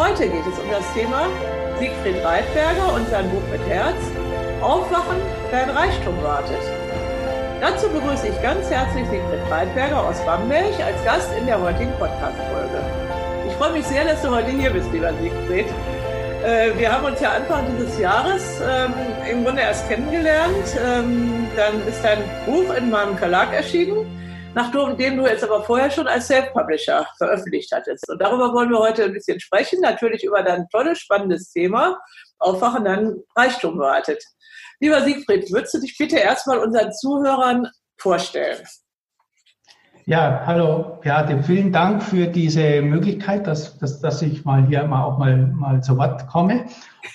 Heute geht es um das Thema Siegfried Reitberger und sein Buch mit Herz. Aufwachen, dein Reichtum wartet. Dazu begrüße ich ganz herzlich Siegfried Reitberger aus Bamberg als Gast in der heutigen Podcast-Folge. Ich freue mich sehr, dass du heute hier bist, lieber Siegfried. Äh, wir haben uns ja Anfang dieses Jahres ähm, im Grunde erst kennengelernt. Ähm, dann ist dein Buch in meinem Verlag erschienen nachdem du jetzt aber vorher schon als Self-Publisher veröffentlicht hattest. Und darüber wollen wir heute ein bisschen sprechen, natürlich über dein tolles, spannendes Thema, Aufwachen, dann Reichtum wartet. Lieber Siegfried, würdest du dich bitte erstmal unseren Zuhörern vorstellen? Ja, hallo Beate, vielen Dank für diese Möglichkeit, dass, dass, dass ich mal hier mal auch mal, mal zu Wort komme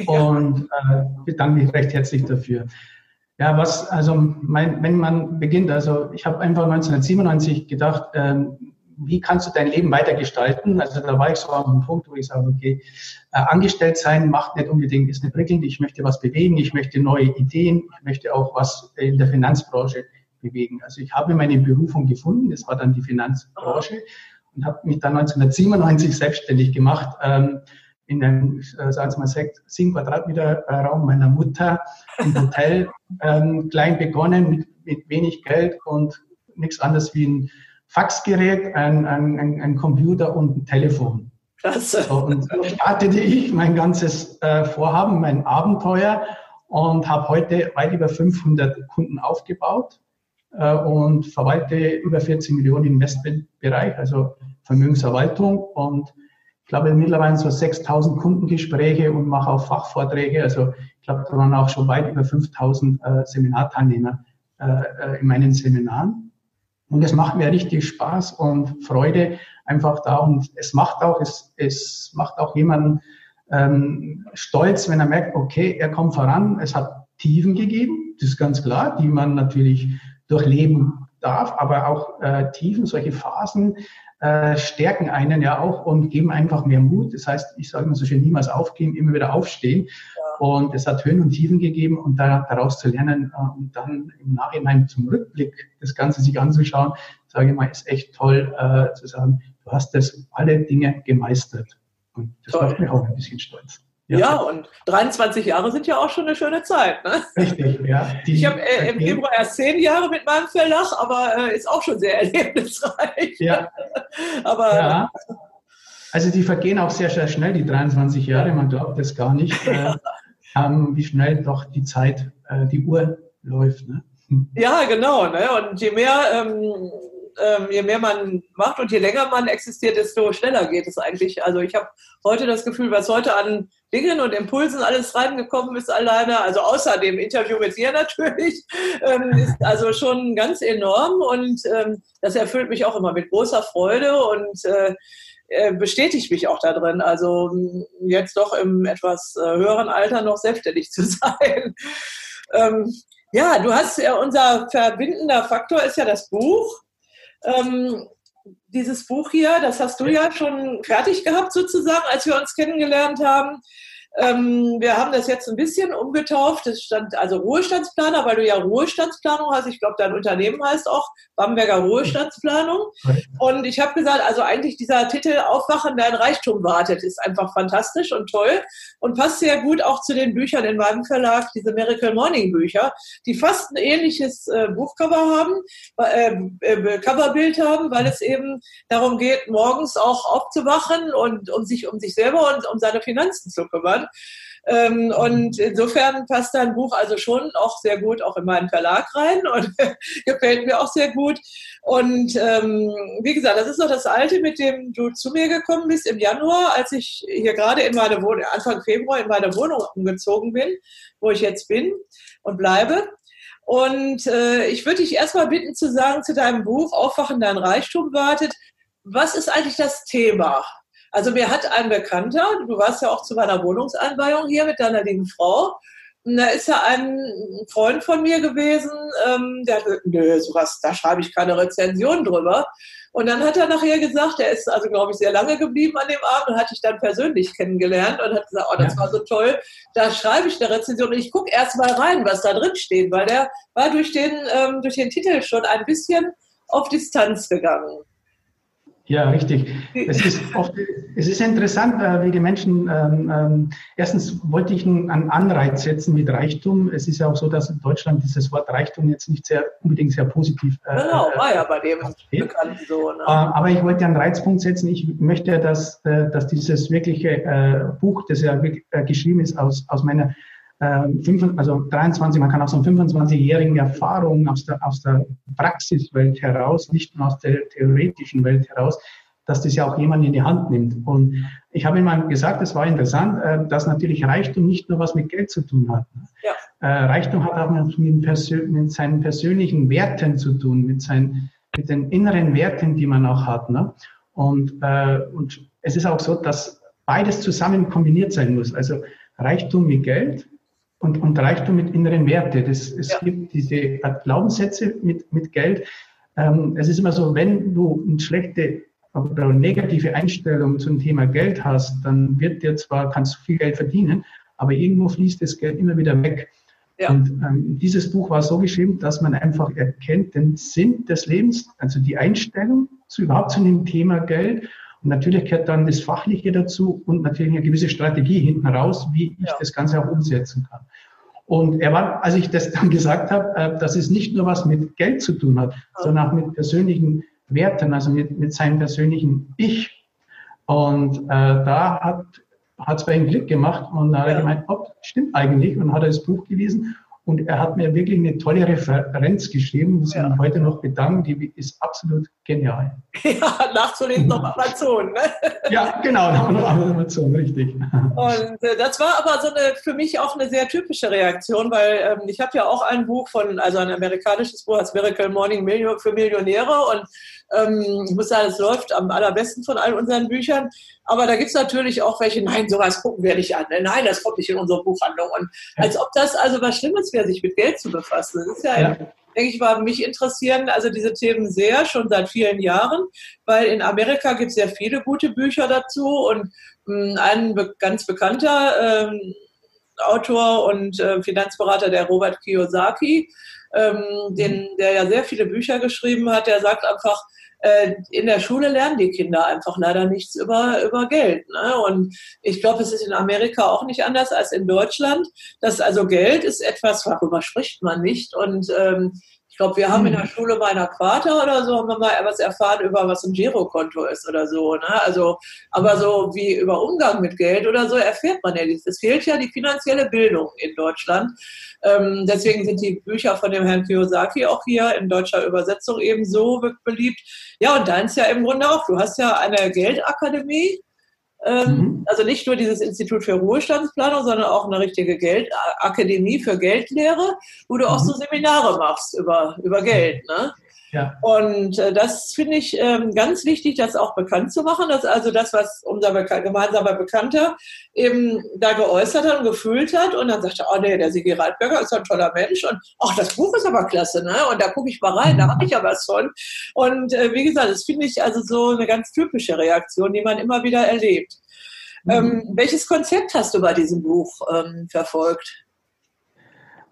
und äh, bedanke mich recht herzlich dafür. Ja, was, also mein, wenn man beginnt, also ich habe einfach 1997 gedacht, ähm, wie kannst du dein Leben weitergestalten? Also da war ich so an einem Punkt, wo ich sage, okay, äh, angestellt sein macht nicht unbedingt, ist nicht prickelnd, ich möchte was bewegen, ich möchte neue Ideen, ich möchte auch was in der Finanzbranche bewegen. Also ich habe meine Berufung gefunden, das war dann die Finanzbranche und habe mich dann 1997 selbstständig gemacht. Ähm, in einem, äh, sagen Sie mal, sieben Quadratmeter Raum meiner Mutter im Hotel ähm, klein begonnen mit, mit wenig Geld und nichts anderes wie ein Faxgerät, ein, ein, ein Computer und ein Telefon. Klasse. So, und so startete ich mein ganzes äh, Vorhaben, mein Abenteuer und habe heute weit über 500 Kunden aufgebaut äh, und verwalte über 14 Millionen Investmentbereich, also Vermögensverwaltung und ich glaube, mittlerweile so 6000 Kundengespräche und mache auch Fachvorträge. Also ich glaube, da waren auch schon weit über 5000 äh, Seminarteilnehmer äh, äh, in meinen Seminaren. Und es macht mir richtig Spaß und Freude einfach da. Und es macht auch, es, es macht auch jemanden ähm, stolz, wenn er merkt, okay, er kommt voran. Es hat Tiefen gegeben, das ist ganz klar, die man natürlich durchleben darf, aber auch äh, Tiefen, solche Phasen, äh, stärken einen ja auch und geben einfach mehr Mut. Das heißt, ich sage immer so schön, niemals aufgeben, immer wieder aufstehen. Ja. Und es hat Höhen und Tiefen gegeben und da, daraus zu lernen äh, und dann im Nachhinein zum Rückblick das Ganze sich anzuschauen, sage ich mal, ist echt toll äh, zu sagen, du hast das alle Dinge gemeistert. Und das toll. macht mich auch ein bisschen stolz. Ja. ja. und 23 Jahre sind ja auch schon eine schöne Zeit. Ne? Richtig, ja. Die ich habe äh, im Februar erst zehn Jahre mit meinem Verlag, aber äh, ist auch schon sehr erlebnisreich. Ja. aber ja. Also die vergehen auch sehr, sehr schnell, die 23 Jahre. Man glaubt es gar nicht, äh, ähm, wie schnell doch die Zeit, äh, die Uhr läuft. Ne? Ja, genau. Ne? Und je mehr ähm, ähm, je mehr man macht und je länger man existiert, desto schneller geht es eigentlich. Also ich habe heute das Gefühl, was heute an Dingen und Impulsen alles reingekommen ist alleine, also außer dem Interview mit dir natürlich, ähm, ist also schon ganz enorm und ähm, das erfüllt mich auch immer mit großer Freude und äh, äh bestätigt mich auch darin, also jetzt doch im etwas äh, höheren Alter noch selbstständig zu sein. Ähm, ja, du hast ja unser verbindender Faktor ist ja das Buch. Ähm, dieses Buch hier, das hast du ja schon fertig gehabt sozusagen, als wir uns kennengelernt haben. Ähm, wir haben das jetzt ein bisschen umgetauft. Es stand also Ruhestandsplaner, weil du ja Ruhestandsplanung hast. Ich glaube, dein Unternehmen heißt auch Bamberger Ruhestandsplanung. Und ich habe gesagt, also eigentlich dieser Titel Aufwachen, dein Reichtum wartet, ist einfach fantastisch und toll und passt sehr gut auch zu den Büchern in meinem Verlag, diese Miracle Morning Bücher, die fast ein ähnliches äh, Buchcover haben, äh, äh, Coverbild haben, weil es eben darum geht, morgens auch aufzuwachen und um sich um sich selber und um seine Finanzen zu kümmern. Ähm, und insofern passt dein Buch also schon auch sehr gut auch in meinen Verlag rein und gefällt mir auch sehr gut. Und ähm, wie gesagt, das ist noch das Alte, mit dem du zu mir gekommen bist im Januar, als ich hier gerade in meine Wohnung, Anfang Februar in meine Wohnung umgezogen bin, wo ich jetzt bin und bleibe. Und äh, ich würde dich erstmal bitten zu sagen zu deinem Buch Aufwachen, dein Reichtum wartet. Was ist eigentlich das Thema? Also mir hat ein Bekannter, du warst ja auch zu meiner Wohnungseinweihung hier mit deiner lieben Frau, und da ist ja ein Freund von mir gewesen, ähm, der hat gesagt, nö, sowas, da schreibe ich keine Rezension drüber. Und dann hat er nachher gesagt, er ist also, glaube ich, sehr lange geblieben an dem Abend und hat dich dann persönlich kennengelernt und hat gesagt, oh, das ja. war so toll, da schreibe ich eine Rezension und ich gucke erst mal rein, was da drin steht, weil der war durch den, ähm, durch den Titel schon ein bisschen auf Distanz gegangen. Ja, richtig. Es ist, oft, es ist interessant, äh, wie die Menschen, ähm, ähm, erstens wollte ich einen, Anreiz setzen mit Reichtum. Es ist ja auch so, dass in Deutschland dieses Wort Reichtum jetzt nicht sehr unbedingt sehr positiv äh, Genau, war ja bei dem Bekannten so. Ne? Äh, aber ich wollte einen Reizpunkt setzen. Ich möchte, dass, äh, dass dieses wirkliche äh, Buch, das ja äh, geschrieben ist aus, aus meiner also 23, man kann aus so 25-jährigen Erfahrung aus der, aus der Praxiswelt heraus, nicht nur aus der theoretischen Welt heraus, dass das ja auch jemand in die Hand nimmt. Und ich habe immer gesagt, es war interessant, äh, dass natürlich Reichtum nicht nur was mit Geld zu tun hat. Ja. Äh, Reichtum hat auch mit, mit, seinen persönlichen Werten zu tun, mit, seinen, mit den inneren Werten, die man auch hat. Ne? Und, äh, und es ist auch so, dass beides zusammen kombiniert sein muss. Also Reichtum mit Geld und, und Reichtum mit inneren Werte. Das, es ja. gibt diese Glaubenssätze mit, mit Geld. Ähm, es ist immer so, wenn du eine schlechte oder negative Einstellung zum Thema Geld hast, dann wird dir zwar, kannst du viel Geld verdienen, aber irgendwo fließt das Geld immer wieder weg. Ja. Und ähm, dieses Buch war so geschrieben, dass man einfach erkennt den Sinn des Lebens, also die Einstellung zu überhaupt zu dem Thema Geld und natürlich gehört dann das Fachliche dazu und natürlich eine gewisse Strategie hinten raus, wie ich ja. das Ganze auch umsetzen kann. Und er war, als ich das dann gesagt habe, äh, dass es nicht nur was mit Geld zu tun hat, ja. sondern auch mit persönlichen Werten, also mit, mit seinem persönlichen Ich. Und äh, da hat hat es bei ihm Klick gemacht und da hat er gemeint, oh, stimmt eigentlich und hat er das Buch gelesen und er hat mir wirklich eine tolle Referenz geschrieben, muss ja. ich heute noch bedanken, die ist absolut genial. Ja, nachzulesen auf Amazon, ne? Ja, genau, auf Amazon, richtig. Und äh, das war aber so eine, für mich auch eine sehr typische Reaktion, weil ähm, ich habe ja auch ein Buch von, also ein amerikanisches Buch, das Miracle Morning Million für Millionäre und ähm, ich muss sagen, es läuft am allerbesten von all unseren Büchern. Aber da gibt es natürlich auch welche, nein, sowas gucken wir nicht an. Nein, das kommt nicht in unsere Buchhandlung. Und als ob das also was Schlimmes wäre, sich mit Geld zu befassen. Das ist ja, ja. denke ich mal, mich interessieren also diese Themen sehr, schon seit vielen Jahren, weil in Amerika gibt es sehr viele gute Bücher dazu und mh, hm, ein be ganz bekannter ähm, Autor und äh, Finanzberater, der Robert Kiyosaki, ähm, den, der ja sehr viele Bücher geschrieben hat, der sagt einfach, in der Schule lernen die Kinder einfach leider nichts über, über Geld. Ne? Und ich glaube, es ist in Amerika auch nicht anders als in Deutschland. Das also Geld ist etwas, darüber spricht man nicht. Und ähm, ich glaube, wir haben in der hm. Schule bei einer Quarter oder so, haben wir mal etwas erfahren über, was ein Girokonto ist oder so. Ne? Also, aber so wie über Umgang mit Geld oder so erfährt man ja nichts. Es fehlt ja die finanzielle Bildung in Deutschland. Ähm, deswegen sind die Bücher von dem Herrn Kiyosaki auch hier in deutscher Übersetzung eben so beliebt. Ja, und deins ja im Grunde auch. Du hast ja eine Geldakademie mhm. Also nicht nur dieses Institut für Ruhestandsplanung, sondern auch eine richtige Geldakademie für Geldlehre, wo du mhm. auch so Seminare machst über, über Geld. Ne? Ja. Und äh, das finde ich ähm, ganz wichtig, das auch bekannt zu machen. Dass also das, was unser Beka gemeinsamer Bekannter eben da geäußert hat und gefühlt hat. Und dann sagte er, oh nee, der Sigi Reitberger ist ein toller Mensch. Und ach, das Buch ist aber klasse, ne? Und da gucke ich mal rein, da habe ich ja was von. Und äh, wie gesagt, das finde ich also so eine ganz typische Reaktion, die man immer wieder erlebt. Mhm. Ähm, welches Konzept hast du bei diesem Buch ähm, verfolgt?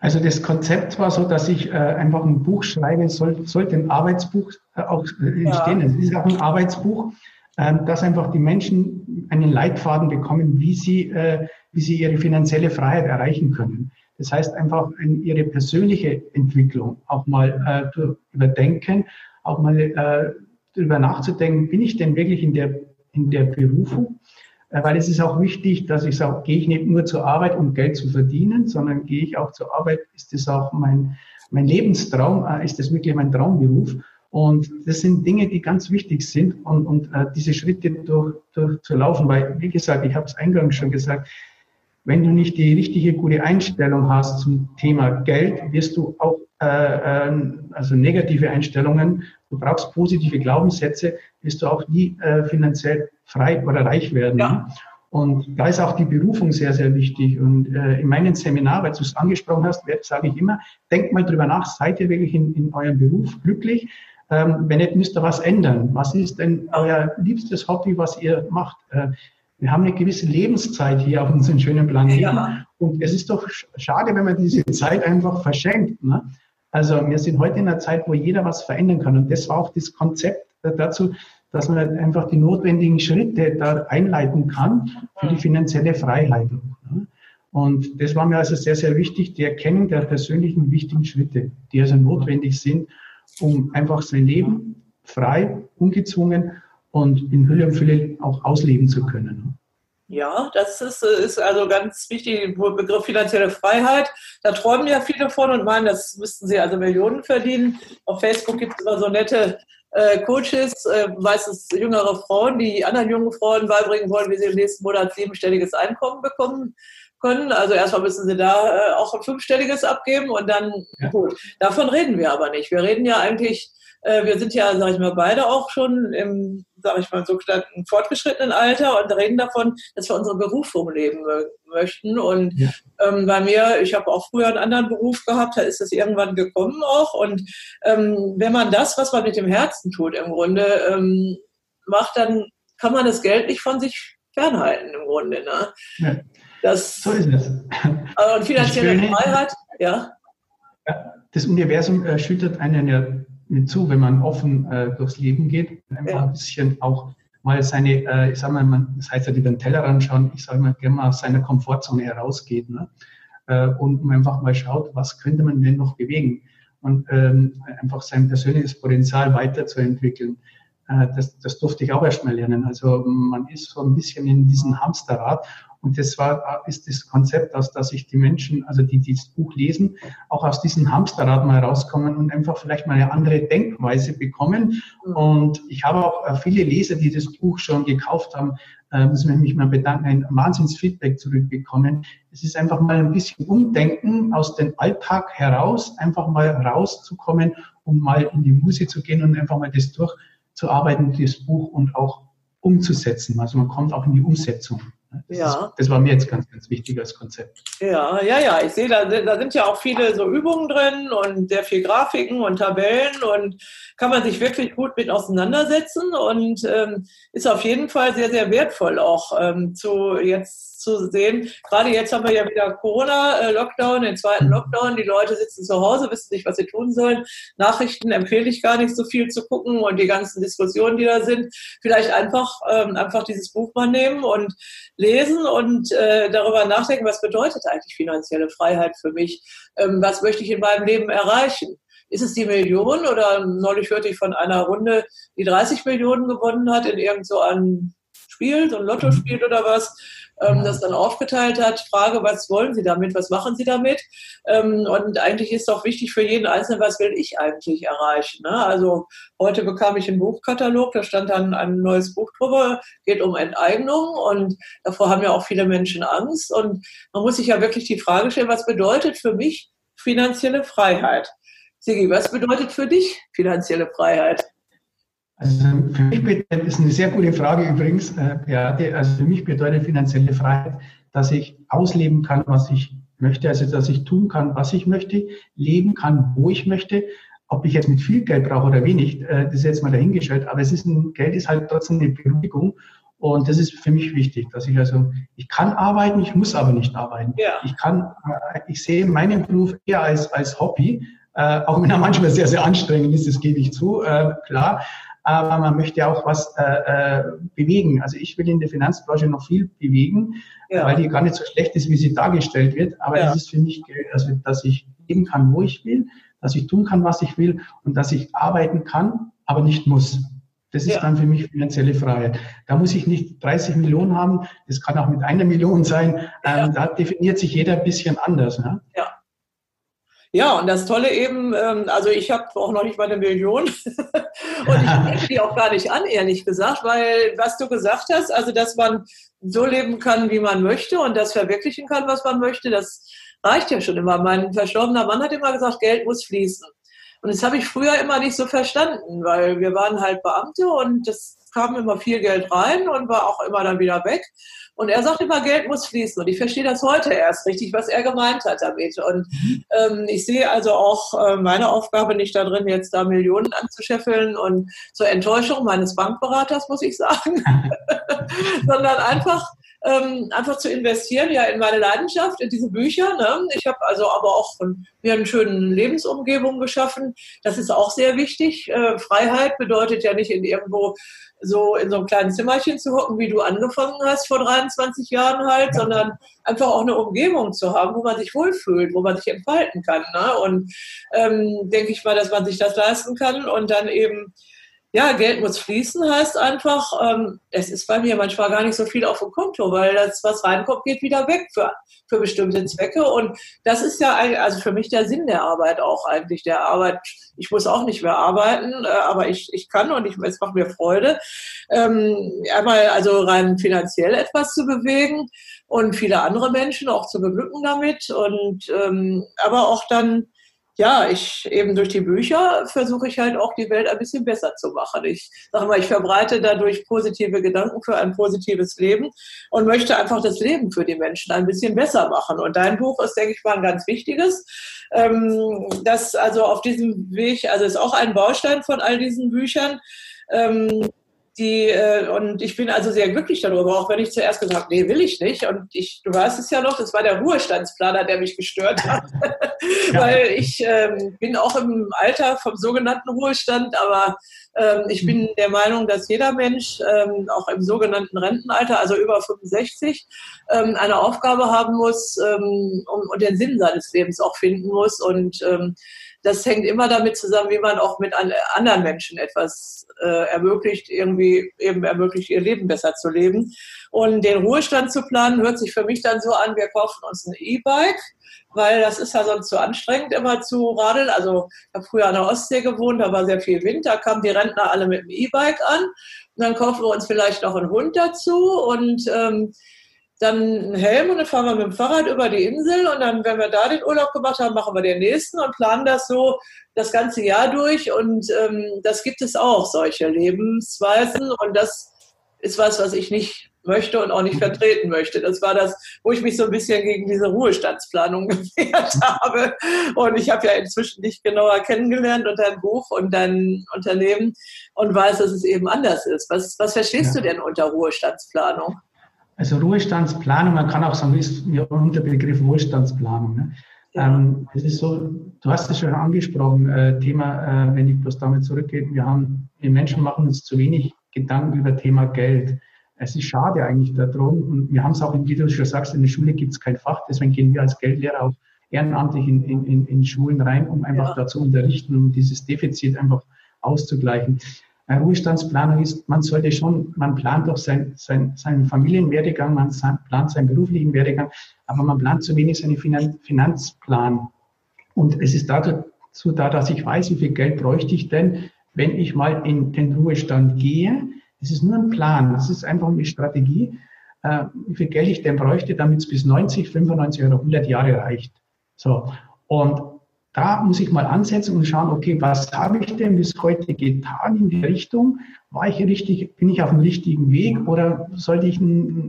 Also das Konzept war so, dass ich äh, einfach ein Buch schreibe, soll, sollte ein Arbeitsbuch äh, auch äh, entstehen. Ja. Es ist auch ein Arbeitsbuch, äh, dass einfach die Menschen einen Leitfaden bekommen, wie sie, äh, wie sie ihre finanzielle Freiheit erreichen können. Das heißt einfach ihre persönliche Entwicklung auch mal äh, überdenken, auch mal darüber nachzudenken, bin ich denn wirklich in der, in der Berufung? Äh, weil es ist auch wichtig, dass ich sage, gehe ich nicht nur zur Arbeit, um Geld zu verdienen, sondern gehe ich auch zur Arbeit, ist das auch mein, mein Lebenstraum, äh, ist das wirklich mein Traumberuf? Und das sind Dinge, die ganz wichtig sind und, und äh, diese Schritte durch, durch zu laufen, weil, wie gesagt, ich habe es eingangs schon gesagt, wenn du nicht die richtige gute Einstellung hast zum Thema Geld, wirst du auch äh, äh, also negative Einstellungen, du brauchst positive Glaubenssätze, wirst du auch nie äh, finanziell frei oder reich werden. Ja. Und da ist auch die Berufung sehr, sehr wichtig. Und äh, in meinem Seminar, weil du es angesprochen hast, sage ich immer, denkt mal drüber nach, seid ihr wirklich in, in eurem Beruf glücklich? Ähm, wenn nicht, müsst ihr was ändern. Was ist denn euer liebstes Hobby, was ihr macht? Äh, wir haben eine gewisse Lebenszeit hier auf unserem schönen Planeten. Ja. Und es ist doch schade, wenn man diese Zeit einfach verschenkt. Ne? Also wir sind heute in einer Zeit, wo jeder was verändern kann. Und das war auch das Konzept dazu, dass man einfach die notwendigen Schritte da einleiten kann für die finanzielle Freiheit. Und das war mir also sehr, sehr wichtig, die Erkennung der persönlichen wichtigen Schritte, die also notwendig sind, um einfach sein Leben frei, ungezwungen und in Hülle und Fülle auch ausleben zu können. Ja, das ist, ist also ganz wichtig, der Begriff finanzielle Freiheit. Da träumen ja viele von und meinen, das müssten sie also Millionen verdienen. Auf Facebook gibt es immer so nette äh, Coaches, äh, meistens jüngere Frauen, die anderen jungen Frauen beibringen wollen, wie sie im nächsten Monat siebenstelliges Einkommen bekommen können. Also erstmal müssen sie da äh, auch ein fünfstelliges abgeben und dann, ja. gut, davon reden wir aber nicht. Wir reden ja eigentlich äh, wir sind ja, sag ich mal, beide auch schon im, sag ich mal, sogenannten fortgeschrittenen Alter und reden davon, dass wir unsere Berufung leben möchten. Und ja. ähm, bei mir, ich habe auch früher einen anderen Beruf gehabt, da ist es irgendwann gekommen auch. Und ähm, wenn man das, was man mit dem Herzen tut, im Grunde ähm, macht, dann kann man das Geld nicht von sich fernhalten im Grunde. Ne? Ja. Das, so ist es. Also, und finanzielle Freiheit, ja. Das Universum äh, schüttet einen ja mit zu, wenn man offen äh, durchs Leben geht, einfach ja. ein bisschen auch mal seine, äh, ich sag mal, man, das heißt ja über den Teller anschauen, ich sage mal, gerne mal aus seiner Komfortzone herausgeht ne? äh, und einfach mal schaut, was könnte man denn noch bewegen und ähm, einfach sein persönliches Potenzial weiterzuentwickeln. Äh, das, das durfte ich auch erstmal lernen. Also man ist so ein bisschen in diesem Hamsterrad und das war, ist das Konzept, dass, dass sich die Menschen, also die, die das Buch lesen, auch aus diesem Hamsterrad mal rauskommen und einfach vielleicht mal eine andere Denkweise bekommen. Mhm. Und ich habe auch äh, viele Leser, die das Buch schon gekauft haben, äh, muss ich mich mal bedanken, ein Wahnsinnsfeedback zurückbekommen. Es ist einfach mal ein bisschen Umdenken aus dem Alltag heraus, einfach mal rauszukommen, um mal in die Musik zu gehen und einfach mal das durchzuarbeiten, das Buch und auch umzusetzen. Also man kommt auch in die Umsetzung. Das, ja. Ist, das war mir jetzt ganz, ganz wichtig als Konzept. Ja, ja, ja. Ich sehe, da, da sind ja auch viele so Übungen drin und sehr viel Grafiken und Tabellen und kann man sich wirklich gut mit auseinandersetzen und ähm, ist auf jeden Fall sehr, sehr wertvoll auch ähm, zu jetzt zu sehen. Gerade jetzt haben wir ja wieder Corona-Lockdown, den zweiten mhm. Lockdown. Die Leute sitzen zu Hause, wissen nicht, was sie tun sollen. Nachrichten empfehle ich gar nicht so viel zu gucken und die ganzen Diskussionen, die da sind. Vielleicht einfach, ähm, einfach dieses Buch mal nehmen und lesen und äh, darüber nachdenken, was bedeutet eigentlich finanzielle Freiheit für mich? Ähm, was möchte ich in meinem Leben erreichen? Ist es die Million oder neulich hörte ich von einer Runde, die 30 Millionen gewonnen hat in irgend so einem Spiel, so ein Lottospiel oder was? Ähm, das dann aufgeteilt hat. Frage, was wollen Sie damit? Was machen Sie damit? Ähm, und eigentlich ist doch wichtig für jeden Einzelnen, was will ich eigentlich erreichen? Ne? Also heute bekam ich einen Buchkatalog, da stand dann ein neues Buch drüber, geht um Enteignung und davor haben ja auch viele Menschen Angst. Und man muss sich ja wirklich die Frage stellen, was bedeutet für mich finanzielle Freiheit? Sigi, was bedeutet für dich finanzielle Freiheit? Also für mich bedeutet, ist eine sehr gute Frage übrigens, äh, Beate, also für mich bedeutet finanzielle Freiheit, dass ich ausleben kann, was ich möchte, also dass ich tun kann, was ich möchte, leben kann, wo ich möchte. Ob ich jetzt mit viel Geld brauche oder wenig, äh, das ist jetzt mal dahingestellt, aber es ist ein, Geld ist halt trotzdem eine Beruhigung und das ist für mich wichtig, dass ich also, ich kann arbeiten, ich muss aber nicht arbeiten. Ja. Ich kann, äh, ich sehe meinen Beruf eher als, als Hobby, äh, auch wenn er manchmal sehr, sehr anstrengend ist, das gebe ich zu, äh, klar aber man möchte auch was äh, äh, bewegen. Also ich will in der Finanzbranche noch viel bewegen, ja. weil die gar nicht so schlecht ist, wie sie dargestellt wird. Aber ja. es ist für mich, also, dass ich leben kann, wo ich will, dass ich tun kann, was ich will und dass ich arbeiten kann, aber nicht muss. Das ist ja. dann für mich finanzielle Freiheit. Da muss ich nicht 30 Millionen haben, das kann auch mit einer Million sein. Ähm, da definiert sich jeder ein bisschen anders. Ne? Ja. Ja, und das Tolle eben, ähm, also ich habe auch noch nicht mal eine Million und ich denke die auch gar nicht an, ehrlich gesagt, weil was du gesagt hast, also dass man so leben kann, wie man möchte und das verwirklichen kann, was man möchte, das reicht ja schon immer. Mein verstorbener Mann hat immer gesagt, Geld muss fließen. Und das habe ich früher immer nicht so verstanden, weil wir waren halt Beamte und das kam immer viel Geld rein und war auch immer dann wieder weg. Und er sagt immer, Geld muss fließen. Und ich verstehe das heute erst richtig, was er gemeint hat damit. Und ähm, ich sehe also auch äh, meine Aufgabe nicht darin, jetzt da Millionen anzuscheffeln und zur Enttäuschung meines Bankberaters, muss ich sagen, sondern einfach ähm, einfach zu investieren, ja, in meine Leidenschaft, in diese Bücher. Ne? Ich habe also aber auch mir eine schöne Lebensumgebung geschaffen. Das ist auch sehr wichtig. Äh, Freiheit bedeutet ja nicht in irgendwo so in so einem kleinen Zimmerchen zu hocken, wie du angefangen hast vor 23 Jahren halt, sondern einfach auch eine Umgebung zu haben, wo man sich wohlfühlt, wo man sich entfalten kann. Ne? Und ähm, denke ich mal, dass man sich das leisten kann und dann eben ja, Geld muss fließen heißt einfach, ähm, es ist bei mir manchmal gar nicht so viel auf dem Konto, weil das, was reinkommt, geht wieder weg für, für bestimmte Zwecke. Und das ist ja also für mich der Sinn der Arbeit auch eigentlich. Der Arbeit, ich muss auch nicht mehr arbeiten, äh, aber ich, ich kann und ich, es macht mir Freude, ähm, einmal also rein finanziell etwas zu bewegen und viele andere Menschen auch zu beglücken damit und ähm, aber auch dann ja, ich eben durch die Bücher versuche ich halt auch die Welt ein bisschen besser zu machen. Ich sage mal, ich verbreite dadurch positive Gedanken für ein positives Leben und möchte einfach das Leben für die Menschen ein bisschen besser machen. Und dein Buch ist, denke ich mal, ein ganz wichtiges. Ähm, das also auf diesem Weg, also ist auch ein Baustein von all diesen Büchern. Ähm, die, äh, und ich bin also sehr glücklich darüber, auch wenn ich zuerst gesagt habe, nee, will ich nicht. Und ich, du weißt es ja noch, das war der Ruhestandsplaner, der mich gestört hat. ja. Weil ich ähm, bin auch im Alter vom sogenannten Ruhestand, aber ich bin der Meinung, dass jeder Mensch ähm, auch im sogenannten Rentenalter, also über 65, ähm, eine Aufgabe haben muss ähm, und, den Sinn seines Lebens auch finden muss. Und ähm, das hängt immer damit zusammen, wie man auch mit anderen Menschen etwas äh, ermöglicht, irgendwie eben ermöglicht, ihr Leben besser zu leben. Und den Ruhestand zu planen, hört sich für mich dann so an, wir kaufen uns ein E-Bike, weil das ist ja sonst zu anstrengend, immer zu radeln. Also ich habe früher an der Ostsee gewohnt, da war sehr viel Wind, da kamen die Rentner alle mit dem E-Bike an. Und dann kaufen wir uns vielleicht noch einen Hund dazu und ähm, dann einen Helm und dann fahren wir mit dem Fahrrad über die Insel und dann, wenn wir da den Urlaub gemacht haben, machen wir den nächsten und planen das so das ganze Jahr durch und ähm, das gibt es auch, solche Lebensweisen und das ist was, was ich nicht möchte und auch nicht vertreten möchte. Das war das, wo ich mich so ein bisschen gegen diese Ruhestandsplanung gewehrt habe. Und ich habe ja inzwischen dich genauer kennengelernt und dein Buch und dein Unternehmen und weiß, dass es eben anders ist. Was, was verstehst ja. du denn unter Ruhestandsplanung? Also Ruhestandsplanung, man kann auch sagen, ist ja unter Begriff Wohlstandsplanung. Ne? Ja. Ähm, es ist so, du hast es schon angesprochen, äh, Thema, äh, wenn ich bloß damit zurückgehe, wir haben, wir Menschen machen uns zu wenig Gedanken über Thema Geld. Es ist schade eigentlich darum und wir haben es auch, wie du schon sagst, in der Schule gibt es kein Fach, deswegen gehen wir als Geldlehrer auch ehrenamtlich in, in, in Schulen rein, um einfach ja. da zu unterrichten, um dieses Defizit einfach auszugleichen. Ruhestandsplanung ist, man sollte schon, man plant doch sein, sein, seinen Familienwerdegang, man plant seinen beruflichen Werdegang, aber man plant zu wenig seinen Finanzplan. Und es ist dazu da, dass ich weiß, wie viel Geld bräuchte ich denn, wenn ich mal in den Ruhestand gehe. Es ist nur ein Plan, es ist einfach eine Strategie, äh, wie viel Geld ich denn bräuchte, damit es bis 90, 95 oder 100 Jahre reicht. So. Und da muss ich mal ansetzen und schauen, okay, was habe ich denn bis heute getan in die Richtung? War ich richtig, bin ich auf dem richtigen Weg oder sollte ich,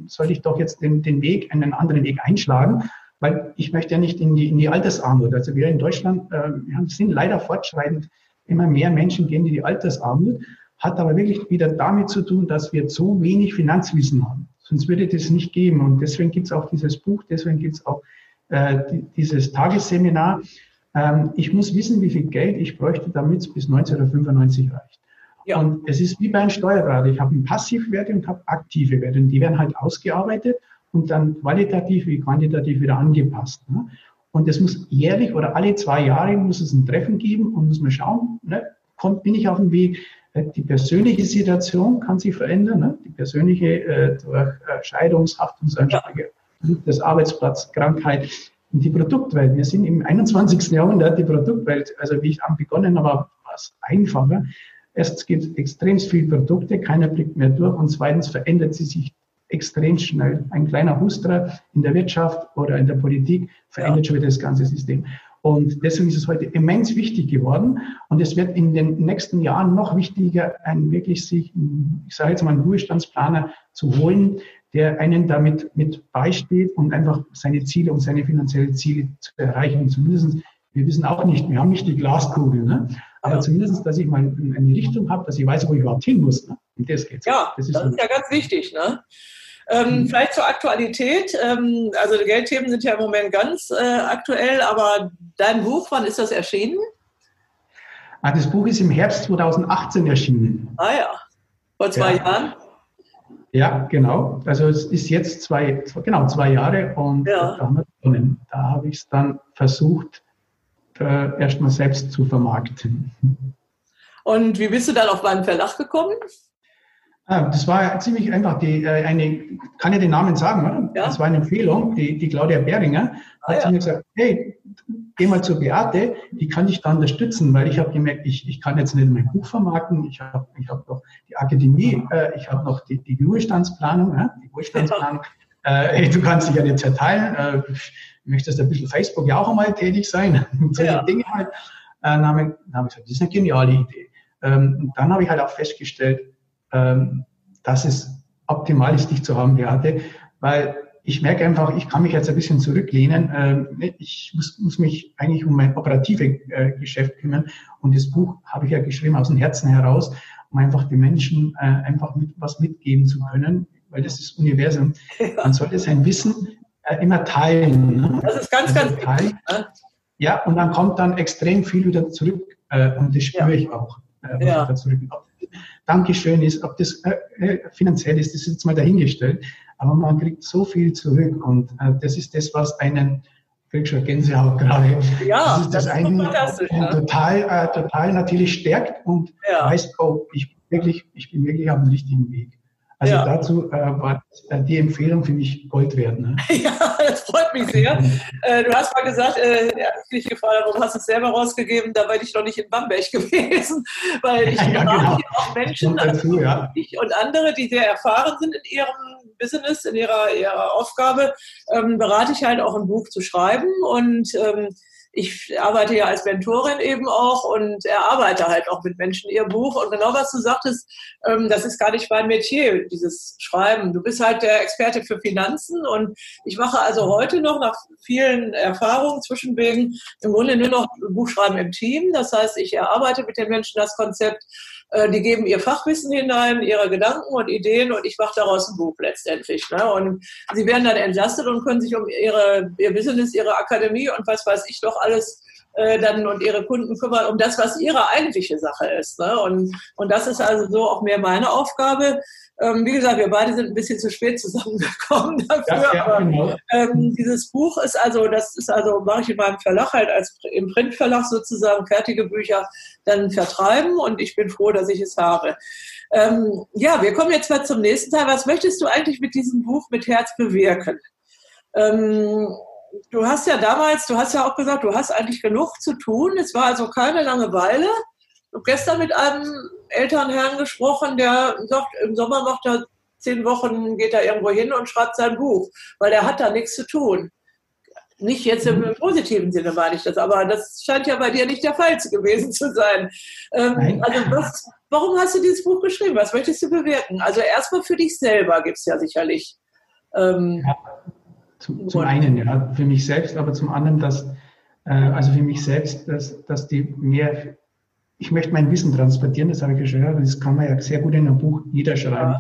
sollte ich doch jetzt den, den Weg, einen anderen Weg einschlagen? Weil ich möchte ja nicht in die, in die Altersarmut. Also wir in Deutschland äh, sind leider fortschreitend. Immer mehr Menschen gehen in die Altersarmut, hat aber wirklich wieder damit zu tun, dass wir zu wenig Finanzwissen haben. Sonst würde das nicht geben. Und deswegen gibt es auch dieses Buch, deswegen gibt es auch äh, dieses Tagesseminar, ähm, ich muss wissen, wie viel Geld ich bräuchte, damit es bis 1995 reicht. Ja. Und es ist wie bei einem Steuerberater. Ich habe Passivwerte und habe aktive Werte. Und die werden halt ausgearbeitet und dann qualitativ wie quantitativ wieder angepasst. Ne? Und es muss jährlich oder alle zwei Jahre muss es ein Treffen geben und muss man schauen, ne? kommt, bin ich auf dem Weg. Die persönliche Situation kann sich verändern. Ne? Die persönliche äh, durch äh, Scheidungshaftungsansprüche, ja. das Arbeitsplatz, Krankheit, die Produktwelt. Wir sind im 21. Jahrhundert, die Produktwelt, also wie ich am begonnen habe, war es einfacher. Erstens gibt es extrem viele Produkte, keiner blickt mehr durch und zweitens verändert sie sich extrem schnell. Ein kleiner Huster in der Wirtschaft oder in der Politik verändert ja. schon wieder das ganze System. Und deswegen ist es heute immens wichtig geworden. Und es wird in den nächsten Jahren noch wichtiger, einen wirklich sich, ich sage jetzt mal, einen Ruhestandsplaner zu holen, der einen damit mit beisteht und einfach seine Ziele und seine finanziellen Ziele zu erreichen. Und zumindest, wir wissen auch nicht, wir haben nicht die Glaskugel, ne? aber ja. zumindest, dass ich mal eine Richtung habe, dass ich weiß, wo ich überhaupt hin muss. Ne? Und das geht's. Ja, das ist, das ist ja ganz wichtig. Ne? Ähm, mhm. Vielleicht zur Aktualität. Ähm, also die Geldthemen sind ja im Moment ganz äh, aktuell, aber dein Buch, wann ist das erschienen? Ah, das Buch ist im Herbst 2018 erschienen. Ah ja, vor zwei ja. Jahren. Ja, genau. Also es ist jetzt zwei, genau zwei Jahre und ja. da, habe ich es dann versucht, äh, erstmal selbst zu vermarkten. Und wie bist du dann auf meinen Verlag gekommen? Ah, das war ziemlich einfach. Die, äh, eine, kann ich den Namen sagen, oder? Ja. Das war eine Empfehlung. Die, die Claudia Beringer hat ah, ja. mir gesagt, hey, geh mal zur Beate, die kann dich da unterstützen, weil ich habe gemerkt, ich, ich kann jetzt nicht mein Buch vermarkten, ich habe ich hab noch die Akademie, äh, ich habe noch die, die Ruhestandsplanung, äh, die Ruhestandsplanung. Äh, hey, du kannst dich ja nicht zerteilen, äh, möchtest ein bisschen Facebook ja auch einmal tätig sein, solche ja. Dinge halt. Äh, dann habe ich, hab ich gesagt, das ist eine geniale Idee. Ähm, und dann habe ich halt auch festgestellt, ähm, dass es optimal ist, dich zu haben, Beate, weil ich merke einfach, ich kann mich jetzt ein bisschen zurücklehnen. Ähm, ne, ich muss, muss mich eigentlich um mein operative äh, Geschäft kümmern. Und das Buch habe ich ja geschrieben aus dem Herzen heraus, um einfach den Menschen äh, einfach mit, was mitgeben zu können, weil das ist Universum. Man sollte sein Wissen äh, immer teilen. Ne? Das ist ganz, also ganz wichtig. Ne? Ja, und dann kommt dann extrem viel wieder zurück. und das spüre ja. ich auch, was ja. Dankeschön ist, ob das äh, äh, finanziell ist, das ist jetzt mal dahingestellt, aber man kriegt so viel zurück und äh, das ist das, was einen krieg schon Gänsehaut gerade. Ja, das ist das, das ist einen, einen total, äh, total natürlich stärkt und ja. weiß, oh, ich bin wirklich, ich bin wirklich auf dem richtigen Weg. Also ja. dazu äh, war äh, die Empfehlung für mich Gold wert. Ne? Ja, das freut mich sehr. äh, du hast mal gesagt, äh, ja, ich gefragt, warum hast du es selber rausgegeben? Da war ich noch nicht in Bamberg gewesen, weil ich ja, genau. auch Menschen, dazu, ja. ich und andere, die sehr erfahren sind in ihrem Business, in ihrer, ihrer Aufgabe, ähm, berate ich halt auch ein Buch zu schreiben und ähm, ich arbeite ja als Mentorin eben auch und erarbeite halt auch mit Menschen ihr Buch. Und genau was du sagtest, ähm, das ist gar nicht mein Metier, dieses Schreiben. Du bist halt der Experte für Finanzen und ich mache also heute noch nach vielen Erfahrungen zwischen wegen im Grunde nur noch Buchschreiben im Team. Das heißt, ich erarbeite mit den Menschen das Konzept die geben ihr Fachwissen hinein, ihre Gedanken und Ideen und ich mache daraus ein Buch letztendlich. Ne? Und sie werden dann entlastet und können sich um ihre, ihr Business, ihre Akademie und was weiß ich doch alles äh, dann und ihre Kunden kümmern um das, was ihre eigentliche Sache ist. Ne? Und, und das ist also so auch mehr meine Aufgabe. Ähm, wie gesagt, wir beide sind ein bisschen zu spät zusammengekommen dafür. Ja, aber genau. ähm, dieses Buch ist also, das ist also, mache ich in meinem Verlag halt als im Printverlag sozusagen fertige Bücher dann vertreiben und ich bin froh, dass ich es habe. Ähm, ja, wir kommen jetzt mal zum nächsten Teil. Was möchtest du eigentlich mit diesem Buch mit Herz bewirken? Ähm, du hast ja damals, du hast ja auch gesagt, du hast eigentlich genug zu tun. Es war also keine Langeweile. Ich habe gestern mit einem Elternherrn gesprochen, der sagt, im Sommer macht er zehn Wochen, geht er irgendwo hin und schreibt sein Buch, weil er hat da nichts zu tun. Nicht jetzt im positiven Sinne meine ich das, aber das scheint ja bei dir nicht der Fall gewesen zu sein. Ähm, also was, warum hast du dieses Buch geschrieben? Was möchtest du bewirken? Also erstmal für dich selber gibt es ja sicherlich. Ähm, ja zum, zum einen, ja, für mich selbst, aber zum anderen, dass, äh, also für mich selbst, dass, dass die mehr, ich möchte mein Wissen transportieren, das habe ich ja schon gehört, das kann man ja sehr gut in einem Buch niederschreiben. Ja.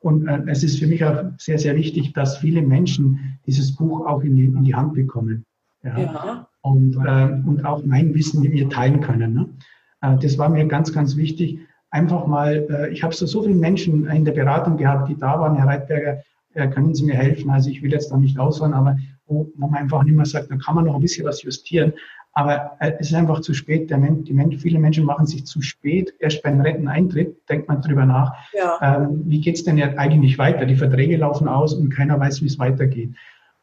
Und äh, es ist für mich auch sehr, sehr wichtig, dass viele Menschen dieses Buch auch in die, in die Hand bekommen. Ja. ja. Und, äh, und auch mein Wissen mit mir teilen können. Ne? Äh, das war mir ganz, ganz wichtig. Einfach mal, äh, ich habe so, so viele Menschen in der Beratung gehabt, die da waren, Herr Reitberger, äh, können Sie mir helfen? Also ich will jetzt da nicht ausholen, aber wo, wo man einfach nicht mehr sagt, da kann man noch ein bisschen was justieren. Aber äh, es ist einfach zu spät. Mensch, die Menschen, viele Menschen machen sich zu spät. Erst beim Renteneintritt denkt man drüber nach. Ja. Ähm, wie geht's denn jetzt eigentlich weiter? Die Verträge laufen aus und keiner weiß, wie es weitergeht.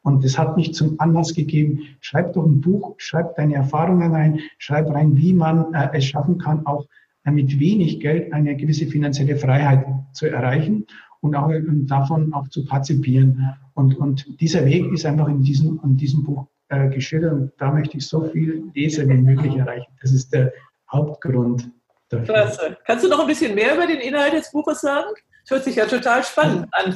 Und das hat mich zum Anlass gegeben, schreib doch ein Buch, schreib deine Erfahrungen rein, schreib rein, wie man äh, es schaffen kann, auch äh, mit wenig Geld eine gewisse finanzielle Freiheit zu erreichen und auch davon auch zu partizipieren. Und, und dieser Weg ist einfach in diesem, in diesem Buch äh, geschildert und da möchte ich so viel Leser wie möglich erreichen. Das ist der Hauptgrund dafür. Klasse. Kannst du noch ein bisschen mehr über den Inhalt des Buches sagen? Das hört sich ja total spannend an.